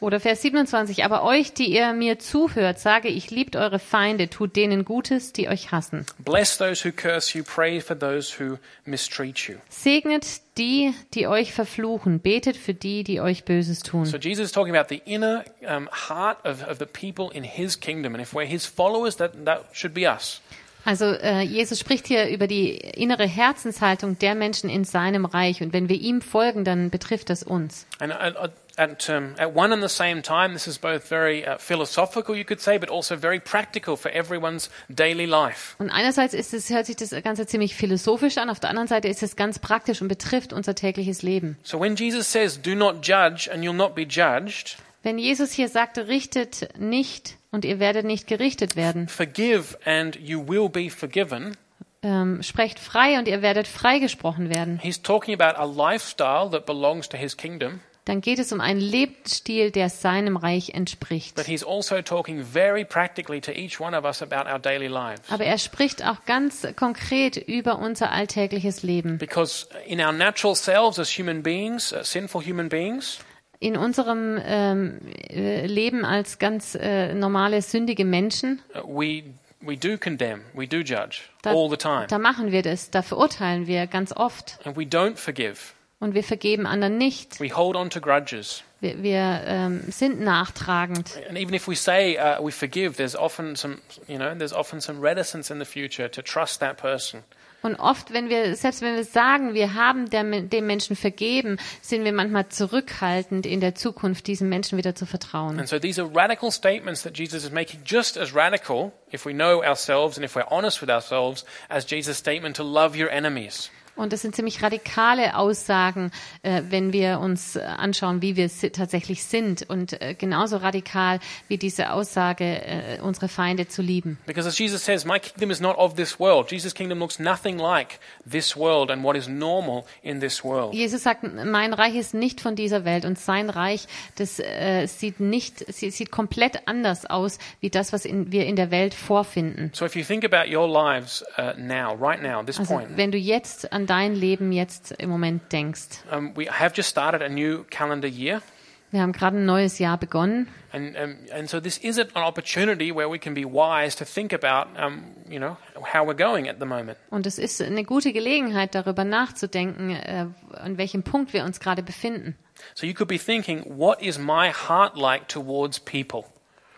Oder Vers 27, aber euch, die ihr mir zuhört, sage ich, liebt eure Feinde, tut denen Gutes, die euch hassen. Bless those who curse you, pray for those who mistreat you. Segnet die, die euch verfluchen, betet für die, die euch Böses tun. So Jesus is talking about the inner um, heart of, of the people in his kingdom. And if we're his followers, that, that should be us. Also äh, Jesus spricht hier über die innere Herzenshaltung der Menschen in seinem Reich und wenn wir ihm folgen, dann betrifft das uns. And at, at- at, um, at one and the same time, this is both very uh, philosophical, you could say, but also very practical for everyone's daily life. Und einerseits ist es, hört sich das Ganze ziemlich philosophisch an, auf der anderen Seite ist es ganz praktisch und betrifft unser tägliches Leben. So when Jesus says, Do not judge and you'll not be judged, Wenn Jesus hier sagt, richtet nicht und ihr werdet nicht gerichtet werden, forgive and you will be forgiven, ähm, sprecht frei und ihr werdet freigesprochen werden, he's talking about a lifestyle that belongs to his kingdom, dann geht es um einen Lebensstil, der seinem Reich entspricht. but he's also talking very practically to each one of us about our daily lives. Aber er spricht auch ganz konkret über unser alltägliches Leben. Because in our natural selves as human beings, uh, sinful human beings, In unserem ähm, äh, Leben als ganz äh, normale, sündige Menschen, uh, we, we do condemn, we do judge da, all the time. da machen wir das, da verurteilen wir ganz oft. And we don't forgive. Und wir vergeben anderen nicht. We hold on to grudges. Wir, wir ähm, sind nachtragend. And even if we say uh, we forgive, there's often some, you know, there's often some reticence in the future to trust that person. Und oft, wenn wir, selbst wenn wir sagen, wir haben der, dem Menschen vergeben, sind wir manchmal zurückhaltend in der Zukunft, diesem Menschen wieder zu vertrauen. And so these are radical statements that Jesus is making, just as radical, if we know ourselves and if we're honest with ourselves, as Jesus' statement to love your enemies. Und das sind ziemlich radikale Aussagen, äh, wenn wir uns äh, anschauen, wie wir tatsächlich sind. Und äh, genauso radikal wie diese Aussage, äh, unsere Feinde zu lieben. Because as Jesus says, my kingdom is not of this world. Jesus' kingdom looks nothing like this world and what is normal in this world. Jesus sagt, mein Reich ist nicht von dieser Welt und sein Reich, das äh, sieht nicht, sie- sieht komplett anders aus, wie das, was in, wir in der Welt vorfinden. So if you think about your lives uh, now, right now, this Also point, wenn du jetzt an dein Leben jetzt im Moment denkst. um, we have just started a new calendar year. Wir haben gerade ein neues Jahr begonnen And, um, and so this is an opportunity where we can be wise to think about, um, you know, how we're going at the moment. und es ist eine gute Gelegenheit, darüber nachzudenken, äh, an welchem Punkt wir uns gerade befinden. So you could be thinking, what is my heart like towards people?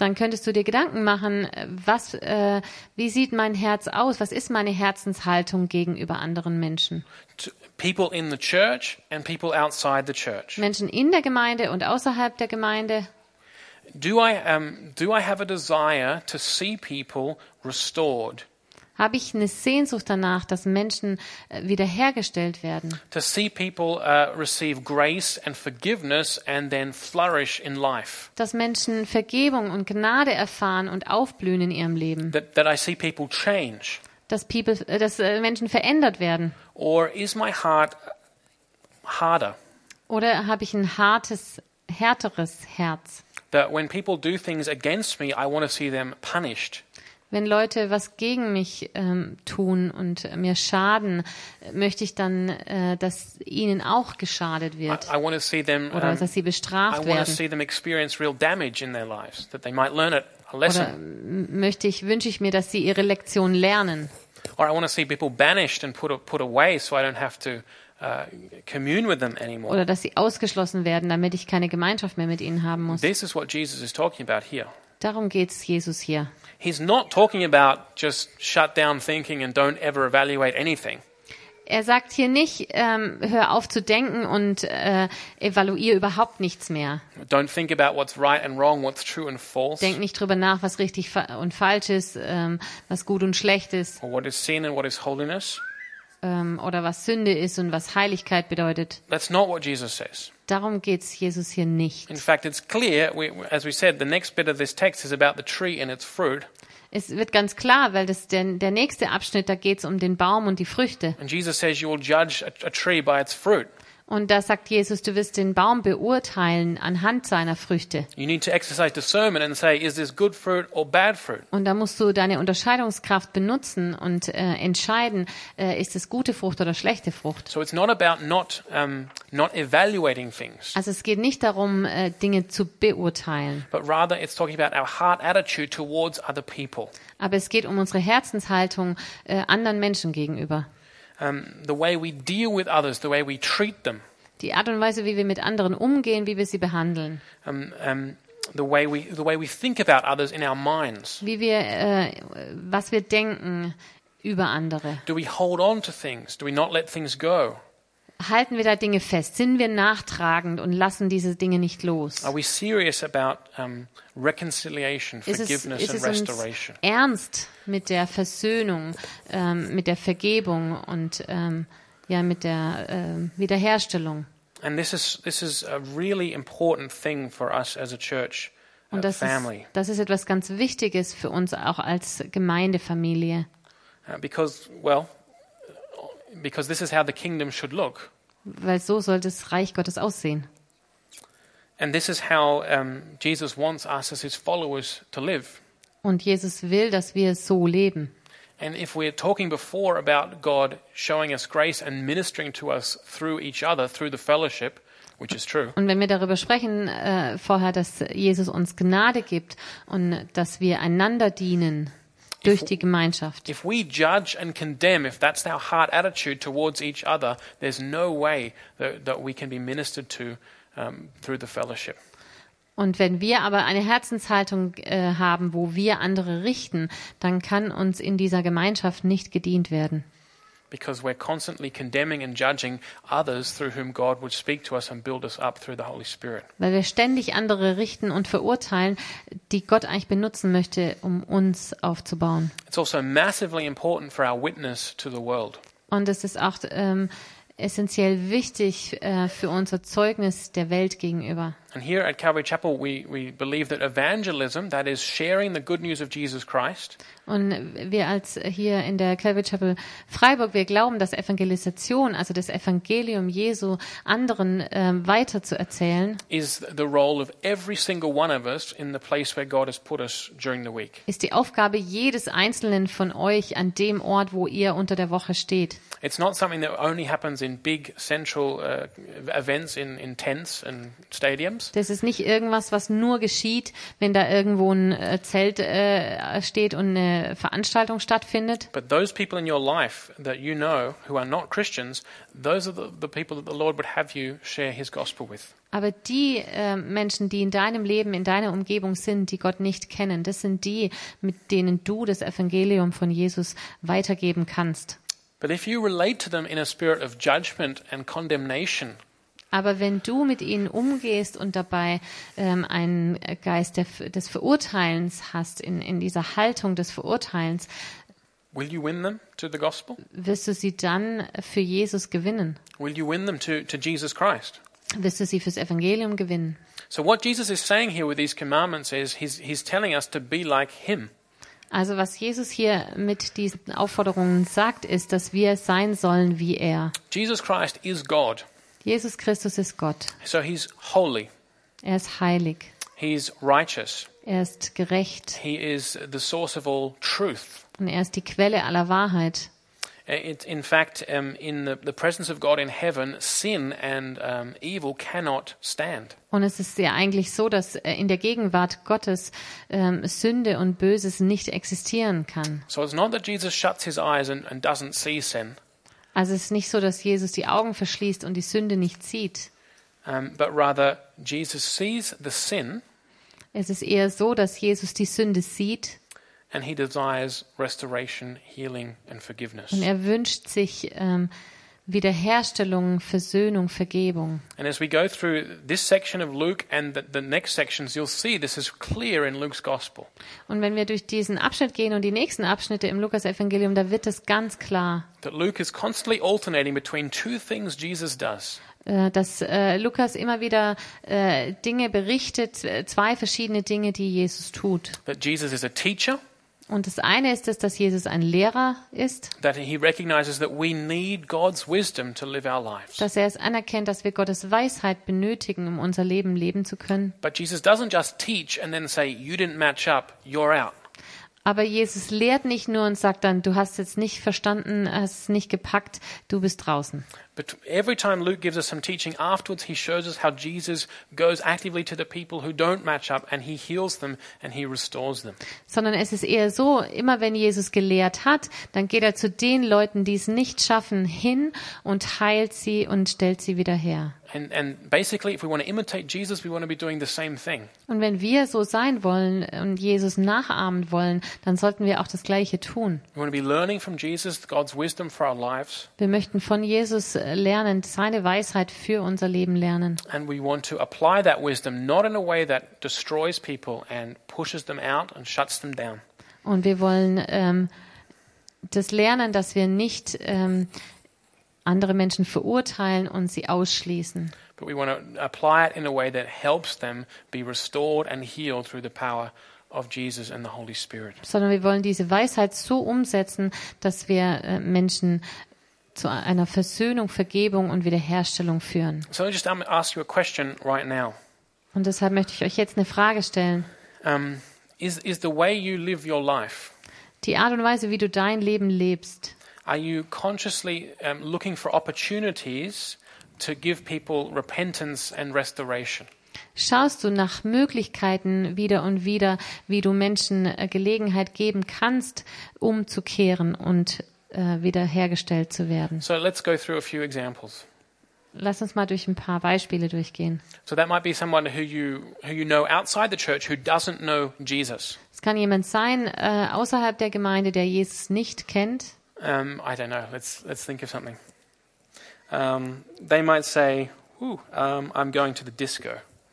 Dann könntest du dir Gedanken machen, was, äh, wie sieht mein Herz aus? Was ist meine Herzenshaltung gegenüber anderen Menschen? People in the church and people outside the church. Menschen in der Gemeinde und außerhalb der Gemeinde. Do I, um, do I have a desire to see people restored? Habe ich eine Sehnsucht danach, dass Menschen äh, wiederhergestellt werden? To see people uh, receive grace and forgiveness and then flourish in life? Dass Menschen Vergebung und Gnade erfahren und aufblühen in ihrem Leben? That, that I see people change? Dass, people, äh, dass äh, Menschen verändert werden? Or is my heart harder? Oder habe ich ein hartes, härteres Herz? That when people do things against me, I want to see them punished? Wenn Leute was gegen mich ähm, tun und mir schaden, möchte ich dann, äh, dass ihnen auch geschadet I, wird I want to see them. oder dass sie I bestraft werden. lives, Oder möchte ich, wünsche ich mir, dass sie ihre Lektion lernen. Or I want to see people banished and put, put away so I don't have to uh, commune with them anymore. Oder dass sie ausgeschlossen werden, damit ich keine Gemeinschaft mehr mit ihnen haben muss. This is what Jesus is talking about here. Darum geht's Jesus hier. He's not talking about just shut down thinking and don't ever evaluate anything. Er sagt hier nicht, ähm, hör auf zu denken und äh, evaluiere überhaupt nichts mehr. Don't think about what's right and wrong, what's true and false, Denk nicht drüber nach, was richtig und falsch ist, ähm, was gut und schlecht ist or what is sin and what is holiness. Ähm, oder was Sünde ist und was Heiligkeit bedeutet. That's not what Jesus says. Darum geht's Jesus hier nicht. In fact, it's clear, we, as we said, the next bit of this text is about the tree and its fruit. Es wird ganz klar, weil das der, der nächste Abschnitt, da geht's um den Baum und die Früchte. And Jesus says you will judge a, a tree by its fruit. Und da sagt Jesus, du wirst den Baum beurteilen anhand seiner Früchte. You need to exercise discernment and say, is this good fruit or bad fruit? Und da musst du deine Unterscheidungskraft benutzen und äh, entscheiden, äh, ist es gute Frucht oder schlechte Frucht. So it's not about not um, not evaluating things, Also es geht nicht darum, äh, Dinge zu beurteilen, but rather it's talking about our heart attitude towards other people. aber es geht um unsere Herzenshaltung äh, anderen Menschen gegenüber. The way we deal with others, the way we treat them, Die Art und Weise, wie wir mit anderen umgehen, wie wir sie behandeln, um, um, the way we the way we think about others in our minds. wie wir, äh, was wir denken über andere. Do we hold on to things? Do we not let things go? Halten wir da Dinge fest? Sind wir nachtragend und lassen diese Dinge nicht los? Are we serious about um, reconciliation, Ist es, forgiveness, ist and es uns restoration? ernst mit der Versöhnung, ähm, mit der Vergebung und ähm, ja mit der ähm, Wiederherstellung? And this is this is a really important thing for us as a church uh, Und das ist, das ist etwas ganz Wichtiges für uns auch als Gemeindefamilie, uh, because well, because this is how the kingdom should look, weil so soll das Reich Gottes aussehen. and this is how um, Jesus wants us as His followers to live. Und Jesus will, dass wir so leben. And if we're talking before about God showing us grace and ministering to us through each other, through the fellowship, which is true, Und wenn wir darüber sprechen äh, vorher, dass Jesus uns Gnade gibt und dass wir einander dienen durch die Gemeinschaft. if we judge and condemn, if that's our heart attitude towards each other, there's no way that, that we can be ministered to um, through the fellowship. Und wenn wir aber eine Herzenshaltung äh, haben, wo wir andere richten, dann kann uns in dieser Gemeinschaft nicht gedient werden. Because we're constantly condemning and judging others through whom God would speak to us and build us up through the Holy Spirit. Weil wir ständig andere richten und verurteilen, die Gott eigentlich benutzen möchte, um uns aufzubauen. It's also massively important for our witness to the world. Und es ist auch ähm, essentiell wichtig äh, für unser Zeugnis der Welt gegenüber. And here at Calvary Chapel, we, we believe that evangelism, that is sharing the good news of Jesus Christ, Und wir als hier in der Calvary Chapel Freiburg, wir glauben, dass Evangelisation, also das Evangelium Jesu, anderen ähm, weiter zu erzählen, is the role of every single one of us in the place where God has put us during the week. ist die Aufgabe jedes Einzelnen von euch an dem Ort, wo ihr unter der Woche steht. It's not something that only happens in big central uh, events in, in tents and stadiums. Das ist nicht irgendwas, was nur geschieht, wenn da irgendwo ein äh, Zelt äh, steht und eine Veranstaltung stattfindet. But those people in your life that you know who are not Christians, those are the, the people that the Lord would have you share His gospel with. Aber die äh, Menschen, die in deinem Leben, in deiner Umgebung sind, die Gott nicht kennen, das sind die, mit denen du das Evangelium von Jesus weitergeben kannst. But if you relate to them in a spirit of judgment and condemnation, Aber wenn du mit ihnen umgehst und dabei ähm, einen Geist der, des Verurteilens hast, in, in dieser Haltung des Verurteilens, will you win them to the gospel? wirst du sie dann für Jesus gewinnen. Will you win them to, to Jesus Christ? Wirst du sie fürs Evangelium gewinnen. So, what Jesus is saying here with these commandments is he's, he's telling us to be like Him. Also was Jesus hier mit diesen Aufforderungen sagt, ist, dass wir sein sollen wie er. Jesus Christ is God. Jesus Christus ist Gott. So, He's holy, Er ist heilig. He's righteous, Er ist gerecht. He is the source of all truth. Und er ist die Quelle aller Wahrheit. It, in fact, um, in the, the presence of God in heaven, sin and um, evil cannot stand. Und es ist ja eigentlich so, dass äh, in der Gegenwart Gottes ähm, Sünde und Böses nicht existieren kann. So it's not that Jesus shuts his eyes and, and doesn't see sin, Also es ist nicht so, dass Jesus die Augen verschließt und die Sünde nicht sieht. um, but rather Jesus sees the sin Es ist eher so, dass Jesus die Sünde sieht and he desires restoration, healing, and forgiveness. und er wünscht sich ähm, Wiederherstellung, Versöhnung, Vergebung. And as we go through this section of Luke and the, the next sections, you'll see this is clear in Luke's gospel. Und wenn wir durch diesen Abschnitt gehen und die nächsten Abschnitte im Lukas-Evangelium, da wird es ganz klar, That Luke is constantly alternating between two things Jesus does. äh, dass äh, Lukas immer wieder äh, Dinge berichtet, zwei verschiedene Dinge, die Jesus tut. That Jesus is a teacher Und das eine ist es, dass Jesus ein Lehrer ist, that he recognizes that we need God's wisdom to live our lives. dass er es anerkennt, dass wir Gottes Weisheit benötigen, um unser Leben leben zu können. But Jesus doesn't just teach and then say, You didn't match up, you're out. Aber Jesus lehrt nicht nur und sagt dann, du hast jetzt nicht verstanden, hast es nicht gepackt, du bist draußen. But every time Luke gives us some teaching afterwards, he shows us how Jesus goes actively to the people who don't match up and he heals them and he restores them. Sondern es ist eher so, immer wenn Jesus gelehrt hat, dann geht er zu den Leuten, die es nicht schaffen, hin und heilt sie und stellt sie wieder her. And, and basically, if we want to imitate Jesus, we want to be doing the same thing. Und wenn wir so sein wollen und Jesus nachahmen wollen, dann sollten wir auch das Gleiche tun. We want to be learning from Jesus God's wisdom for our lives, Wir möchten von Jesus äh, lernen, seine Weisheit für unser Leben lernen. and we want to apply that wisdom not in a way that destroys people and pushes them out and shuts them down, Und wir wollen ähm, das lernen, dass wir nicht ähm, andere Menschen verurteilen und sie ausschließen, but we want to apply it in a way that helps them be restored and healed through the power of Jesus and the Holy Spirit. sondern wir wollen diese Weisheit so umsetzen, dass wir äh, Menschen zu einer Versöhnung, Vergebung und Wiederherstellung führen. So I just ask you a question right now. Und deshalb möchte ich euch jetzt eine Frage stellen. Um, is, is the way you live your life, Die Art und Weise, wie du dein Leben lebst, are you consciously um, looking for opportunities to give people repentance and restoration? Schaust du nach Möglichkeiten wieder und wieder, wie du Menschen äh, Gelegenheit geben kannst, umzukehren und äh, wiederhergestellt zu werden? So let's go through a few examples. Lass uns mal durch ein paar Beispiele durchgehen. So that might be someone who you who you know outside the church who doesn't know Jesus. Es kann jemand sein äh, außerhalb der Gemeinde, der Jesus nicht kennt. Um, I don't know. Let's let's think of something. Um, they might say, "Ooh, um, I'm going to the disco,"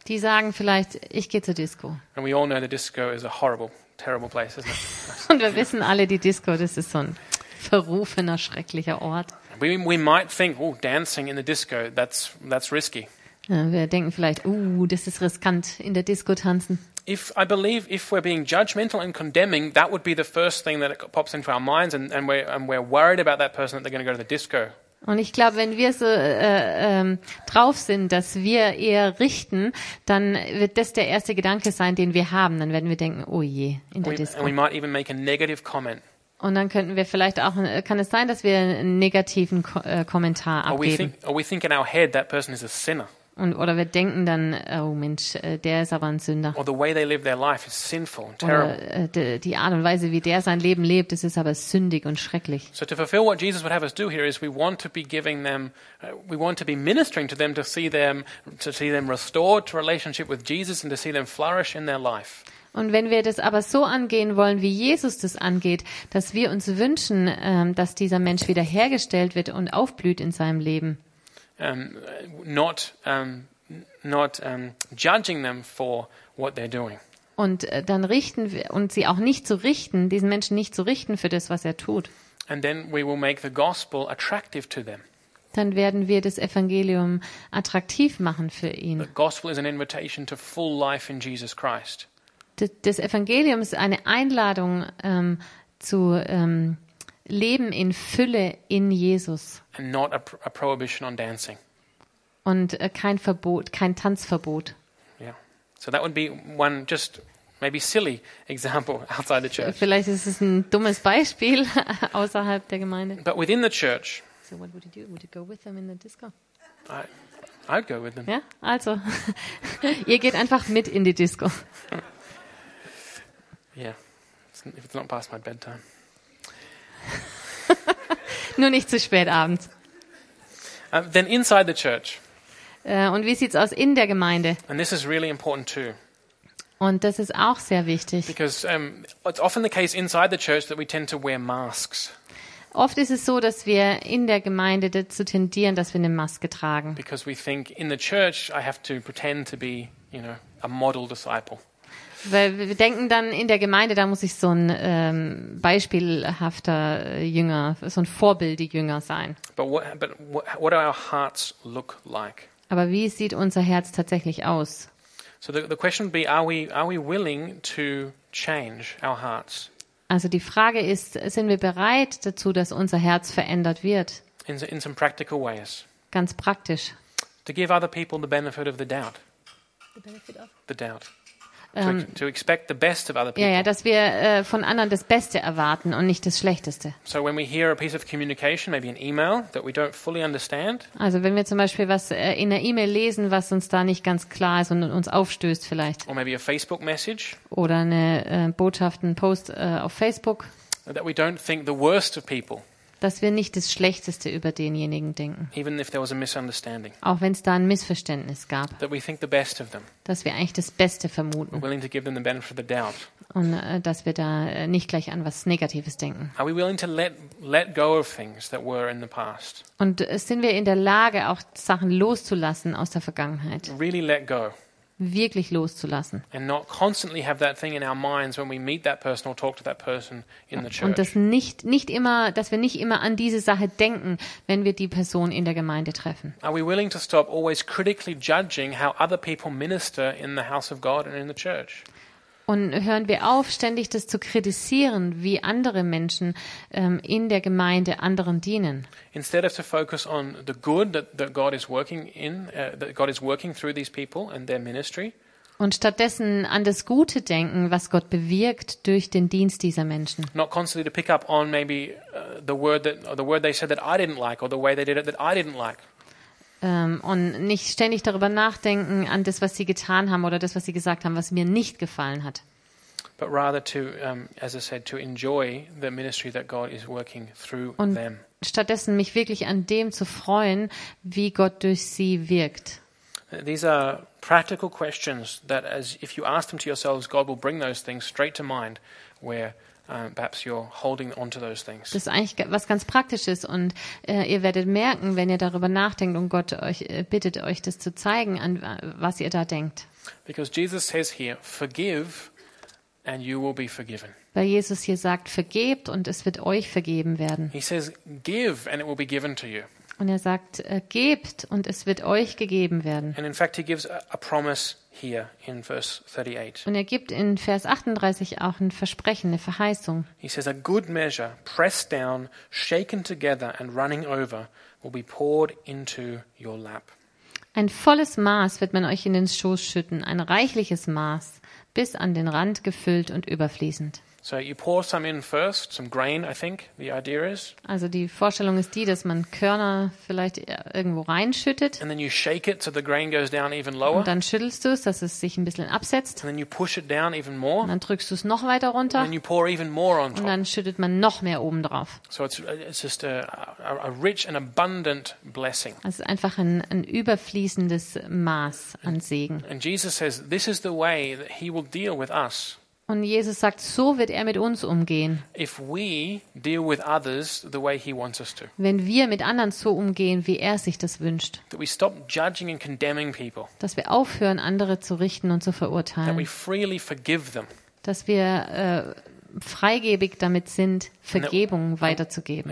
Die sagen vielleicht, ich gehe zur Disco. and we all know the disco is a horrible, terrible place, isn't it? Und wir wissen alle, die Disco, das ist so ein verrufener, schrecklicher Ort. We we might think, "Oh, dancing in the disco, that's that's risky." Ja, wir denken vielleicht, uh, das ist riskant, in der Disco tanzen. If I believe if we're being judgmental and condemning, that would be the first thing that pops into our minds, and, and we're and we're worried about that person that they're going to go to the disco. Und ich glaube, wenn wir so äh, ähm, drauf sind, dass wir eher richten, dann wird das der erste Gedanke sein, den wir haben. Dann werden wir denken, oh je, in der We, Disco. and we might even make a negative comment. Und dann könnten wir vielleicht auch, äh, kann es sein, dass wir einen negativen Ko äh, Kommentar Or we abgeben. think, or we think in our head that person is a sinner, Und, oder wir denken dann, oh Mensch, äh, der ist aber ein Sünder. Oder äh, die, die Art und Weise, wie der sein Leben lebt, das ist aber sündig und schrecklich. So to fulfill what Jesus would have us do here is we want to be giving them, uh, we want to be ministering to them to see them, to see them restored to relationship with Jesus and to see them flourish in their life. Und wenn wir das aber so angehen wollen, wie Jesus das angeht, dass wir uns wünschen, ähm, dass dieser Mensch wiederhergestellt wird und aufblüht in seinem Leben. Um, not, um, not um, judging them for what they're doing. Und äh, dann richten wir, und sie auch nicht zu richten, diesen Menschen nicht zu richten für das, was er tut. And then we will make the gospel attractive to them. Dann werden wir das Evangelium attraktiv machen für The ihn. gospel is an invitation to full life in Jesus Christ. Das Evangelium ist eine Einladung ähm, zu ähm, Leben in Fülle in Jesus and not a, a prohibition on dancing. und äh, kein Verbot, kein Tanzverbot. Yeah. So that would be one just maybe silly example outside the church. Vielleicht ist es ein dummes Beispiel außerhalb der Gemeinde. But within the church, So what would you do? Would you go with them in the disco? I, I'd go with them. Ja, also ihr geht einfach mit in die Disco. Yeah. If it's not past my bedtime. Nur nicht zu spät abends. Uh, then inside the church, Äh, Und wie sieht's aus in der Gemeinde? and this is really important too, Und das ist auch sehr wichtig. because um, it's often the case inside the church that we tend to wear masks Oft ist es so, dass wir in der Gemeinde dazu tendieren, dass wir eine Maske tragen. because we think in the church I have to pretend to be, you know, a model disciple. Weil wir denken dann in der Gemeinde, da muss ich so ein ähm, beispielhafter äh, Jünger, so ein Vorbildjünger sein. But what, but what, what do our hearts look like? Aber wie sieht unser Herz tatsächlich aus? So the, the question would be: Are we are we willing to change our hearts? Also die Frage ist, sind wir bereit dazu, dass unser Herz verändert wird? in, in some practical ways. Ganz praktisch. To give other people the benefit of the doubt. The doubt. To, Ähm, to expect the best of other people. ja, ja, dass wir äh, von anderen das Beste erwarten und nicht das Schlechteste. So when we hear a piece of communication, maybe an email that we don't fully understand, Also wenn wir zum Beispiel was äh, in der E-Mail lesen, was uns da nicht ganz klar ist und uns aufstößt vielleicht, or maybe a Facebook message, oder eine äh, Botschaft, ein Post äh, auf Facebook, that we don't think the worst of people, dass wir nicht das Schlechteste über denjenigen denken, even if there was a misunderstanding, auch wenn es da ein Missverständnis gab, that we think the best of them. dass wir eigentlich das Beste We're vermuten willing to give them the benefit of the doubt. und äh, dass wir da äh, nicht gleich an was Negatives denken. Are we willing to let, let go of things that were in the past? Und äh, sind wir in der Lage, auch Sachen loszulassen aus der Vergangenheit, Really let go. Wirklich loszulassen und das nicht nicht immer, dass wir nicht immer an diese Sache denken, wenn wir die Person in der Gemeinde treffen. Are we willing to stop always critically judging how other people minister in the house of God and in the church? Und hören wir auf, ständig das zu kritisieren, wie andere Menschen ähm, in der Gemeinde anderen dienen. Instead of to focus on the good that, that God is working in, uh, that God is working through these people and their ministry, Und stattdessen an das Gute denken, was Gott bewirkt durch den Dienst dieser Menschen. not constantly to pick up on maybe uh, the word that or the word they said that I didn't like or the way they did it that I didn't like. Ähm, und nicht ständig darüber nachdenken an das, was sie getan haben oder das, was sie gesagt haben, was mir nicht gefallen hat. But rather to, um, as I said, to enjoy the ministry that God is working through Und them. stattdessen mich wirklich an dem zu freuen, wie Gott durch sie wirkt. These are practical questions that, as if you ask them to yourselves, God will bring those things straight to mind, where um, perhaps you're holding on to those things. Das ist eigentlich was ganz Praktisches und äh, ihr werdet merken, wenn ihr darüber nachdenkt und Gott euch äh, bittet, euch das zu zeigen, an wa- was ihr da denkt. Because Jesus says here, "Forgive, and you will be forgiven." Weil Jesus hier sagt, vergebt und es wird euch vergeben werden. He says, "Give, and it will be given to you." Und er sagt, äh, gebt und es wird euch gegeben werden. And in fact, he gives a, a promise here in verse 38. Und er gibt in Vers 38 auch ein Versprechen, eine Verheißung. He says, "A good measure, pressed down, shaken together, and running over, will be poured into your lap." Ein volles Maß wird man euch in den Schoß schütten, ein reichliches Maß, bis an den Rand gefüllt und überfließend. So you pour some in first, some grain, I think the idea is, Also die Vorstellung ist die, dass man Körner vielleicht irgendwo reinschüttet and then you shake it so the grain goes down even lower, und dann schüttelst du es, dass es sich ein bisschen absetzt. and then you push it down even Und more, dann drückst du es noch weiter and runter then you pour even more on und top. dann schüttet man noch mehr oben drauf. So it's, it's just a, a, a rich and abundant blessing. Also einfach ein, ein überfließendes Maß an Segen. And Jesus says this is the way that he will deal with us Und Jesus sagt, so wird er mit uns umgehen, if we deal with others the way he wants us to. wenn wir mit anderen so umgehen, wie er sich das wünscht. That we stop judging and condemning people, Dass wir aufhören, andere zu richten und zu verurteilen. Dass wir äh, freigebig damit sind, Vergebung weiterzugeben.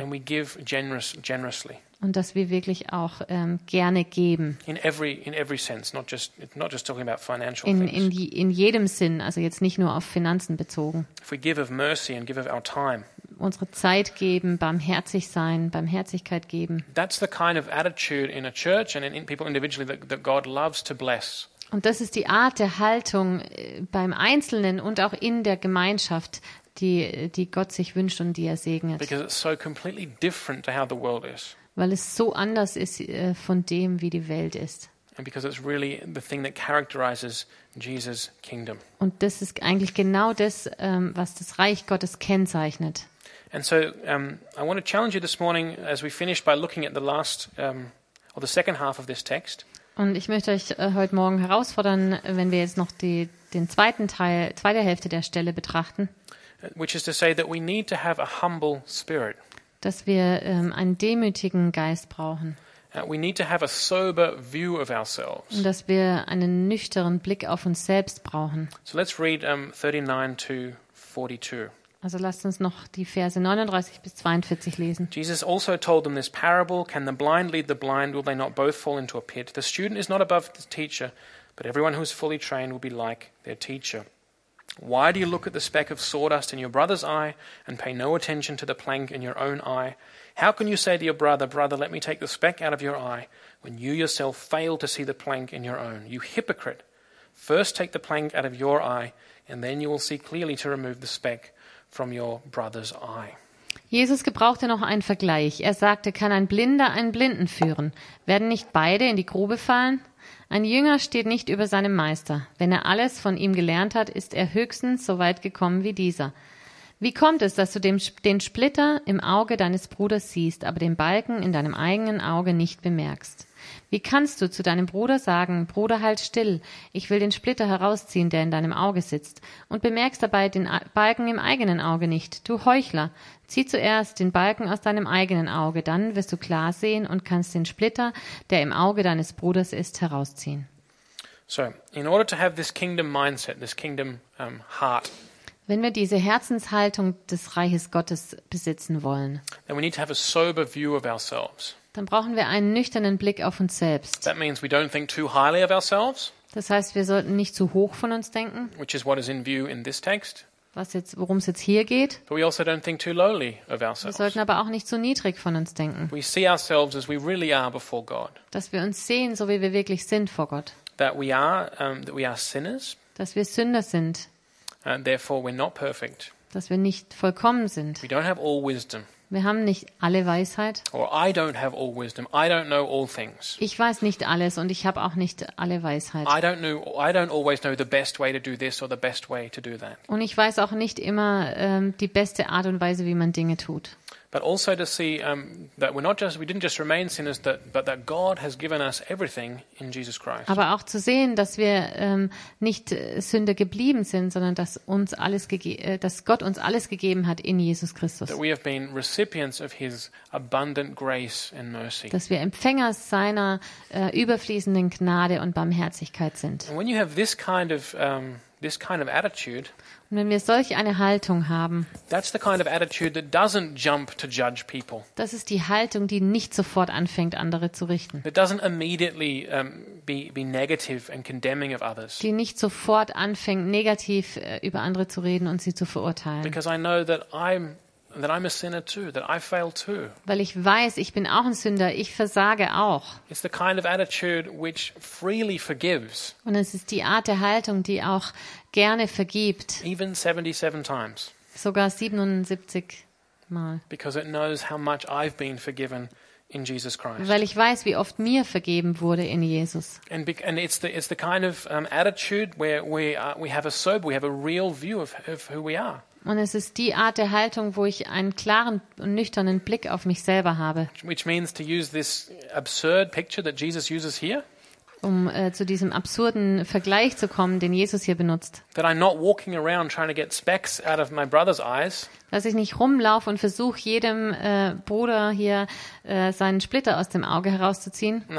Und dass wir wirklich auch ähm, gerne geben. in every, in every sense, not just, it's not just talking about financial In, things. in, die, in jedem Sinn, also jetzt nicht nur auf Finanzen bezogen. if we give of mercy and give of our time, Unsere Zeit geben, barmherzig sein, Barmherzigkeit geben. that's the kind of attitude in a church and in, in people individually that, that God loves to bless. Und das ist die Art der Haltung äh, beim Einzelnen und auch in der Gemeinschaft, die, die Gott sich wünscht und die er segnet. because it's so completely different to how the world is, Weil es so anders ist äh, von dem, wie die Welt ist. and because it's really the thing that characterizes Jesus' kingdom. Und das ist eigentlich genau das, ähm, was das Reich Gottes kennzeichnet. And so um, I want to challenge you this morning as we finish by looking at the last um, or the second half of this text. Und ich möchte euch äh, heute Morgen herausfordern, wenn wir jetzt noch die, den zweiten Teil, zweite Hälfte der Stelle betrachten, uh, Which is to say that we need to have a humble spirit. Dass wir ähm, einen demütigen Geist brauchen Uh, we need to have a sober view of ourselves. und dass wir einen nüchternen Blick auf uns selbst brauchen. So let's read um, 39 to 42. Also lasst uns noch die Verse 39 bis 42 lesen. Jesus also told them this parable Can the blind lead the blind? Will they not both fall into a pit? The student is not above the teacher, but everyone who is fully trained will be like their teacher. Why do you look at the speck of sawdust in your brother's eye and pay no attention to the plank in your own eye? How can you say to your brother, Brother, let me take the speck out of your eye, when you yourself fail to see the plank in your own? You hypocrite! First take the plank out of your eye, and then you will see clearly to remove the speck from your brother's eye. Jesus gebrauchte noch einen Vergleich. Er sagte, kann ein Blinder einen Blinden führen? Werden nicht beide in die Grube fallen? Ein Jünger steht nicht über seinem Meister. Wenn er alles von ihm gelernt hat, ist er höchstens so weit gekommen wie dieser. Wie kommt es, dass du den Splitter im Auge deines Bruders siehst, aber den Balken in deinem eigenen Auge nicht bemerkst? Wie kannst du zu deinem Bruder sagen, Bruder, halt still, ich will den Splitter herausziehen, der in deinem Auge sitzt, und bemerkst dabei den Balken im eigenen Auge nicht? Du Heuchler, zieh zuerst den Balken aus deinem eigenen Auge, dann wirst du klar sehen und kannst den Splitter, der im Auge deines Bruders ist, herausziehen. So, in order to have this kingdom mindset, this kingdom um, heart, Wenn wir diese Herzenshaltung des Reiches Gottes besitzen wollen, then we need to have a sober view of ourselves. Dann brauchen wir einen nüchternen Blick auf uns selbst. That means we don't think too highly of ourselves, Das heißt, wir sollten nicht zu hoch von uns denken, which is what is in view in this text, was jetzt, worum es jetzt hier geht. but we also don't think too lowly of Wir ourselves. sollten aber auch nicht zu niedrig von uns denken, We see ourselves as we really are before God, dass wir uns sehen, so wie wir wirklich sind vor Gott, that we are um, that we are sinners, dass wir Sünder sind, and therefore we're not perfect. dass wir nicht vollkommen sind. We don't have all wisdom, Wir haben nicht alle Weisheit. or I don't have all wisdom. I don't know all things. Ich weiß nicht alles und ich habe auch nicht alle Weisheit. I don't know. I don't always know the best way to do this or the best way to do that. Und ich weiß auch nicht immer ähm, die beste Art und Weise, wie man Dinge tut. But also to see um, that we're not just we didn't just remain sinners, that, but that God has given us everything in Jesus Christ. Aber auch zu sehen, dass wir ähm, nicht äh, Sünder geblieben sind, sondern dass uns alles äh, dass Gott uns alles gegeben hat in Jesus Christus. That we have been recipients of His abundant grace and mercy. Dass wir Empfänger seiner äh, überfließenden Gnade und Barmherzigkeit sind. And when you have this kind of um, this kind of attitude, Und wenn wir solch eine Haltung haben, that's the kind of attitude that doesn't jump to judge people. das ist die Haltung, die nicht sofort anfängt, andere zu richten. That doesn't immediately um, be be negative and condemning of others. Die nicht sofort anfängt, negativ äh, über andere zu reden und sie zu verurteilen. Because I know that I'm that I'm a sinner too, that I fail too. Weil ich weiß, ich bin auch ein Sünder, ich versage auch. It's the kind of attitude which freely forgives, Und es ist die Art der Haltung, die auch gerne vergibt, even 77 times, sogar 77 Mal. because it knows how much I've been forgiven in Jesus Christ. Weil ich weiß, wie oft mir vergeben wurde in Jesus. And, and it's the it's the kind of um, attitude where we are, we have a sober, we have a real view of, of who we are, Und es ist die Art der Haltung, wo ich einen klaren und nüchternen Blick auf mich selber habe, which means to use this absurd picture that Jesus uses here, um äh, zu diesem absurden Vergleich zu kommen, den Jesus hier benutzt. Dass ich nicht rumlaufe und versuche, jedem äh, Bruder hier äh, seinen Splitter aus dem Auge herauszuziehen. Und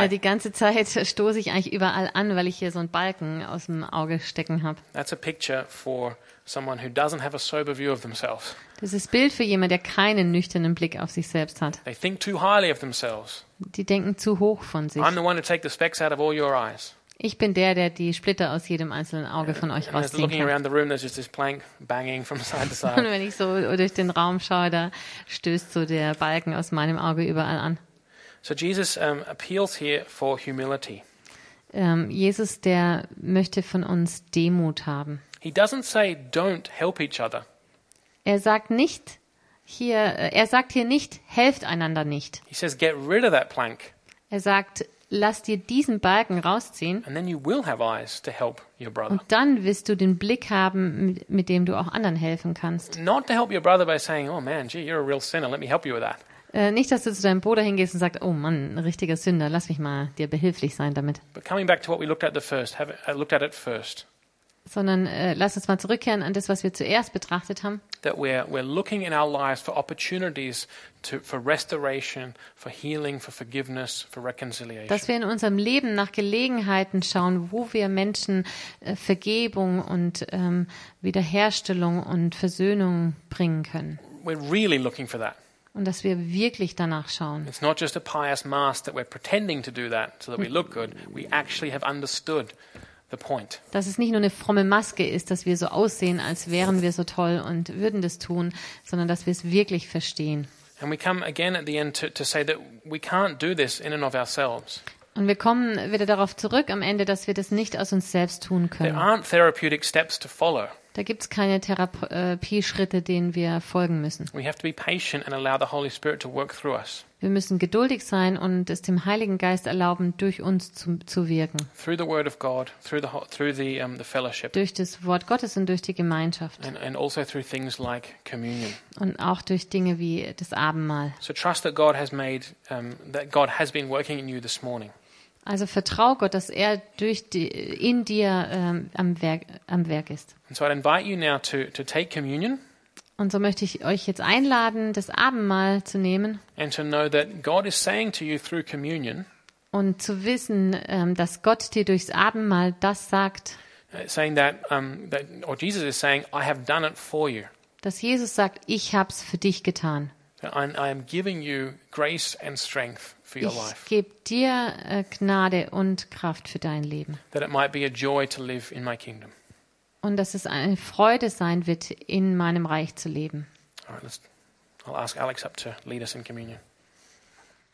äh, die ganze Zeit stoße ich eigentlich überall an, weil ich hier so einen Balken aus dem Auge stecken habe. That's a picture for someone who doesn't have a sober view of themselves. Das ist Bild für jemanden, der keinen nüchternen Blick auf sich selbst hat. They think too highly of themselves. Die denken zu hoch von sich. I'm the one to take the specks out of all your eyes. Ich bin der, der die Splitter aus jedem einzelnen Auge von euch rausziehen kann. around the room, there's just this plank banging from side to Und wenn ich so durch den Raum schaue, da stößt so der Balken aus meinem Auge überall an. So Jesus um, appeals here for humility. Ähm, Jesus, der möchte von uns Demut haben. He doesn't say don't help each other. Er sagt nicht hier, äh, er sagt hier nicht, helft einander nicht. He says get rid of that plank, Er sagt, lass dir diesen Balken rausziehen and then you will have eyes to help your brother. und dann wirst du den Blick haben, mit, mit dem du auch anderen helfen kannst. Not to help your brother by saying, "Oh man, gee, you're a real sinner. Let me help you with that." Äh, nicht, dass du zu deinem Bruder hingehst und sagst, oh Mann, ein richtiger Sünder, lass mich mal dir behilflich sein damit. But coming back to what we looked at the first, have, uh, looked at it first, Sondern äh, lass uns mal zurückkehren an das, was wir zuerst betrachtet haben. that we're we're looking in our lives for opportunities to for restoration, for healing, for forgiveness, for reconciliation. Dass wir in unserem Leben nach Gelegenheiten schauen, wo wir Menschen äh, Vergebung und ähm, Wiederherstellung und Versöhnung bringen können. we're really looking for that. Und dass wir wirklich danach schauen. It's not just a pious mask that we're pretending to do that so that we look good. We actually have understood. Dass es nicht nur eine fromme Maske ist, dass wir so aussehen, als wären wir so toll und würden das tun, sondern dass wir es wirklich verstehen. Und wir kommen wieder darauf zurück am Ende, dass wir das nicht aus uns selbst tun There können. aren't therapeutic steps to follow. Da gibt es keine Therapieschritte, denen wir folgen müssen. Wir müssen geduldig sein und es dem Heiligen Geist erlauben, durch uns zu, zu wirken. through the Word of God, through the ho- through the um, the fellowship, Durch das Wort Gottes und durch die Gemeinschaft. and, and also through things like communion. Und auch durch Dinge wie das Abendmahl. So trust that God has made um, that God has been working in you this morning. Also vertrau Gott, dass er durch die, in dir ähm, am, Werk, am Werk ist. And so I'd invite you now to to take communion Und so möchte ich euch jetzt einladen, das Abendmahl zu nehmen and to know that God is saying to you through communion, und zu wissen, ähm, dass Gott dir durchs Abendmahl das sagt, uh, saying that um, that or Jesus is saying, I have done it for you. dass Jesus sagt, ich hab's für dich getan. I, I am giving you grace and strength for your Ich life. gebe dir äh, Gnade und Kraft für dein Leben. That it might be a joy to live in my kingdom. Und dass es eine Freude sein wird, in meinem Reich zu leben. All right, let's. I'll ask Alex up to lead us in communion.